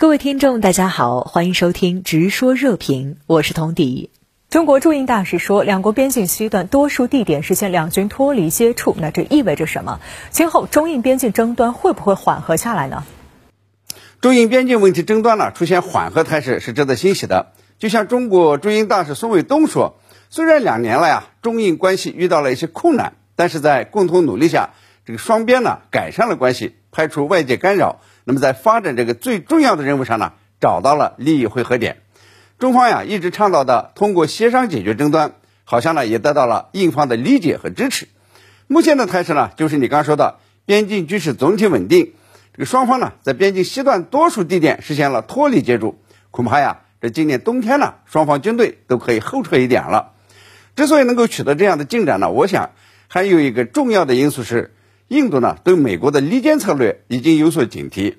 各位听众，大家好，欢迎收听《直说热评》，我是童迪。中国驻印大使说，两国边境西段多数地点实现两军脱离接触，那这意味着什么？今后中印边境争端会不会缓和下来呢？中印边境问题争端呢出现缓和态势是值得欣喜的。就像中国驻印大使宋卫东说，虽然两年了呀，中印关系遇到了一些困难，但是在共同努力下，这个双边呢改善了关系，排除外界干扰。那么在发展这个最重要的任务上呢，找到了利益汇合点。中方呀一直倡导的通过协商解决争端，好像呢也得到了印方的理解和支持。目前的态势呢，就是你刚说的边境局势总体稳定，这个双方呢在边境西段多数地点实现了脱离接触。恐怕呀，这今年冬天呢，双方军队都可以后撤一点了。之所以能够取得这样的进展呢，我想还有一个重要的因素是。印度呢对美国的离间策略已经有所警惕，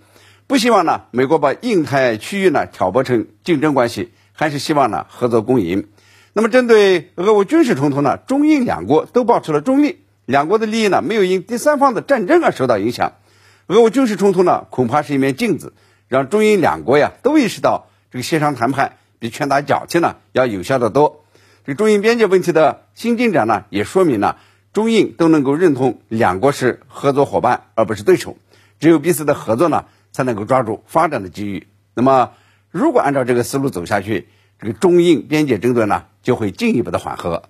不希望呢美国把印太区域呢挑拨成竞争关系，还是希望呢合作共赢。那么针对俄乌军事冲突呢，中印两国都保持了中立，两国的利益呢没有因第三方的战争而受到影响。俄乌军事冲突呢恐怕是一面镜子，让中印两国呀都意识到这个协商谈判比拳打脚踢呢要有效的多。这中印边界问题的新进展呢，也说明了。中印都能够认同两国是合作伙伴，而不是对手。只有彼此的合作呢，才能够抓住发展的机遇。那么，如果按照这个思路走下去，这个中印边界争端呢，就会进一步的缓和。